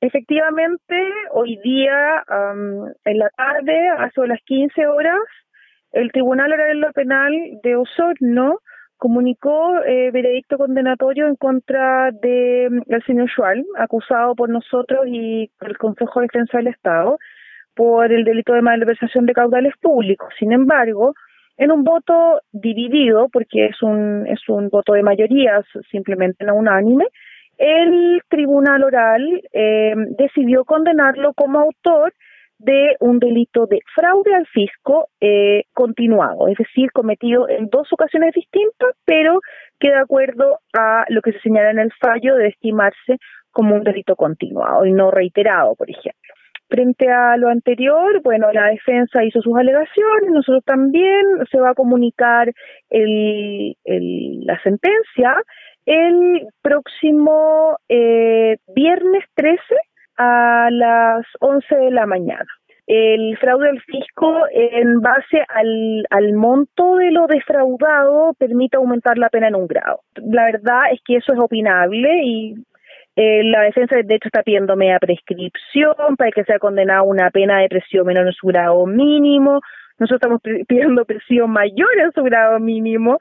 Efectivamente, hoy día, en la tarde, hace las 15 horas, el Tribunal Oral Penal de Osorno comunicó eh, veredicto condenatorio en contra de mm, el señor Schwal, acusado por nosotros y el Consejo de Defensa del Estado por el delito de malversación de caudales públicos. Sin embargo, en un voto dividido, porque es un, es un voto de mayoría, simplemente no unánime, el tribunal oral eh, decidió condenarlo como autor de un delito de fraude al fisco eh, continuado, es decir, cometido en dos ocasiones distintas, pero que de acuerdo a lo que se señala en el fallo debe estimarse como un delito continuado y no reiterado, por ejemplo. Frente a lo anterior, bueno, la defensa hizo sus alegaciones, nosotros también, se va a comunicar el, la sentencia el próximo eh, viernes 13 a las 11 de la mañana. El fraude al fisco, en base al, al monto de lo defraudado, permite aumentar la pena en un grado. La verdad es que eso es opinable y eh, la defensa de hecho está pidiendo media prescripción para que sea condenado a una pena de presión menor en su grado mínimo. Nosotros estamos pidiendo presión mayor en su grado mínimo.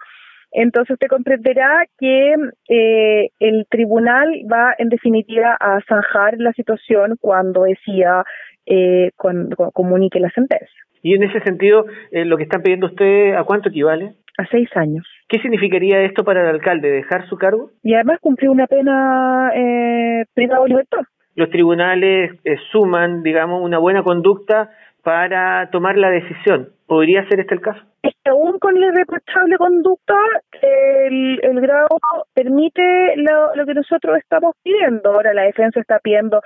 Entonces usted comprenderá que eh, el tribunal va en definitiva a zanjar la situación cuando decía, eh, cuando, comunique la sentencia. Y en ese sentido, eh, lo que están pidiendo usted, ¿a cuánto equivale? A seis años. ¿Qué significaría esto para el alcalde? ¿Dejar su cargo? Y además cumplir una pena eh, privada de libertad. Los tribunales eh, suman, digamos, una buena conducta para tomar la decisión. ¿Podría ser este el caso? Es que aún con la irreprochable conducta, el, el grado permite lo, lo que nosotros estamos pidiendo. Ahora la defensa está pidiendo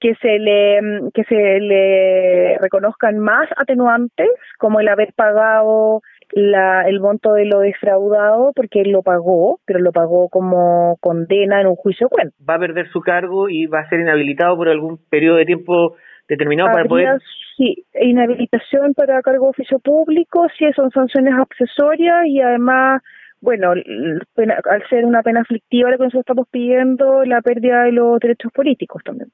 que se le que se le reconozcan más atenuantes como el haber pagado la, el monto de lo defraudado porque él lo pagó, pero lo pagó como condena en un juicio cuento. Va a perder su cargo y va a ser inhabilitado por algún periodo de tiempo determinado para poder sí inhabilitación para cargo de oficio público sí son sanciones accesorias y además bueno, al ser una pena aflictiva lo que nosotros estamos pidiendo la pérdida de los derechos políticos también.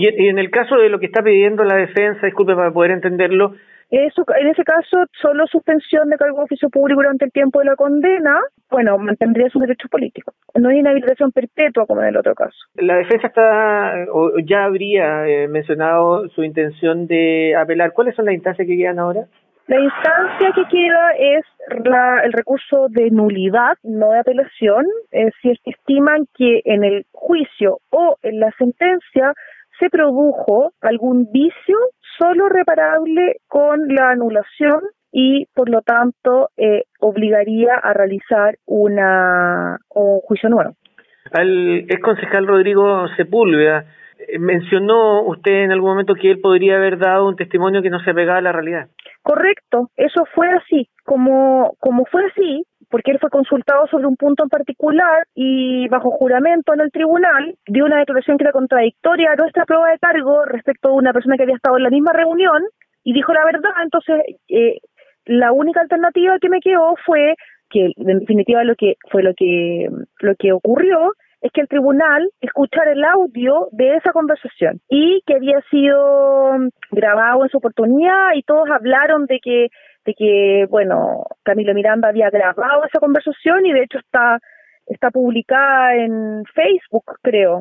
Y, en el caso de lo que está pidiendo la defensa, disculpe para poder entenderlo, eso, en ese caso, solo suspensión de cargo de oficio público durante el tiempo de la condena, bueno, mantendría sus derechos políticos. No hay inhabilitación perpetua como en el otro caso. La defensa está, o ya habría eh, mencionado su intención de apelar. ¿Cuáles son las instancias que quedan ahora? La instancia que queda es la, el recurso de nulidad, no de apelación, eh, si estiman que en el juicio o en la sentencia se produjo algún vicio solo reparable con la anulación y por lo tanto eh, obligaría a realizar una un juicio nuevo. Al ex concejal Rodrigo Sepúlveda, eh, mencionó usted en algún momento que él podría haber dado un testimonio que no se pegaba a la realidad. Correcto, eso fue así. Como, como fue así, porque él fue consultado sobre un punto en particular y bajo juramento en el tribunal dio una declaración que era contradictoria a nuestra prueba de cargo respecto a una persona que había estado en la misma reunión y dijo la verdad, entonces eh, la única alternativa que me quedó fue que en definitiva lo que fue lo que lo que ocurrió es que el tribunal escuchara el audio de esa conversación y que había sido grabado en su oportunidad y todos hablaron de que de que, bueno, Camilo Miranda había grabado esa conversación y de hecho está está publicada en Facebook, creo.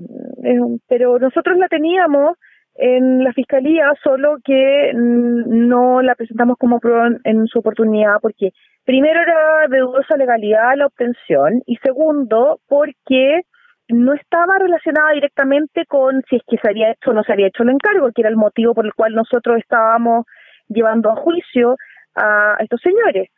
Pero nosotros la teníamos en la fiscalía, solo que no la presentamos como prueba en su oportunidad porque primero era de dudosa legalidad la obtención y segundo porque no estaba relacionada directamente con si es que se había hecho o no se había hecho el encargo, que era el motivo por el cual nosotros estábamos llevando a juicio a estos señores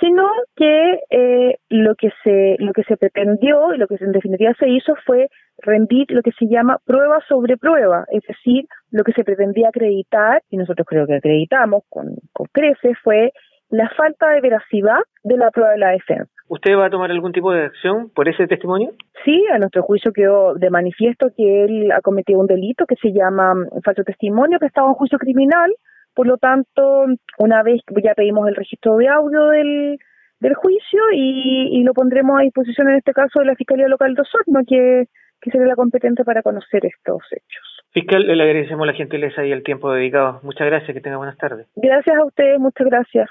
sino que eh, lo que se lo que se pretendió y lo que en definitiva se hizo fue rendir lo que se llama prueba sobre prueba, es decir, lo que se pretendía acreditar y nosotros creo que acreditamos con, con creces fue la falta de veracidad de la prueba de la defensa. ¿Usted va a tomar algún tipo de acción por ese testimonio? Sí, a nuestro juicio quedó de manifiesto que él ha cometido un delito que se llama falso testimonio, que estaba en juicio criminal, por lo tanto, una vez ya pedimos el registro de audio del, del juicio y, lo pondremos a disposición en este caso de la Fiscalía Local de Osorno, que, que sería la competente para conocer estos hechos. Fiscal, le agradecemos la gentileza y el tiempo dedicado. Muchas gracias, que tenga buenas tardes. Gracias a ustedes, muchas gracias.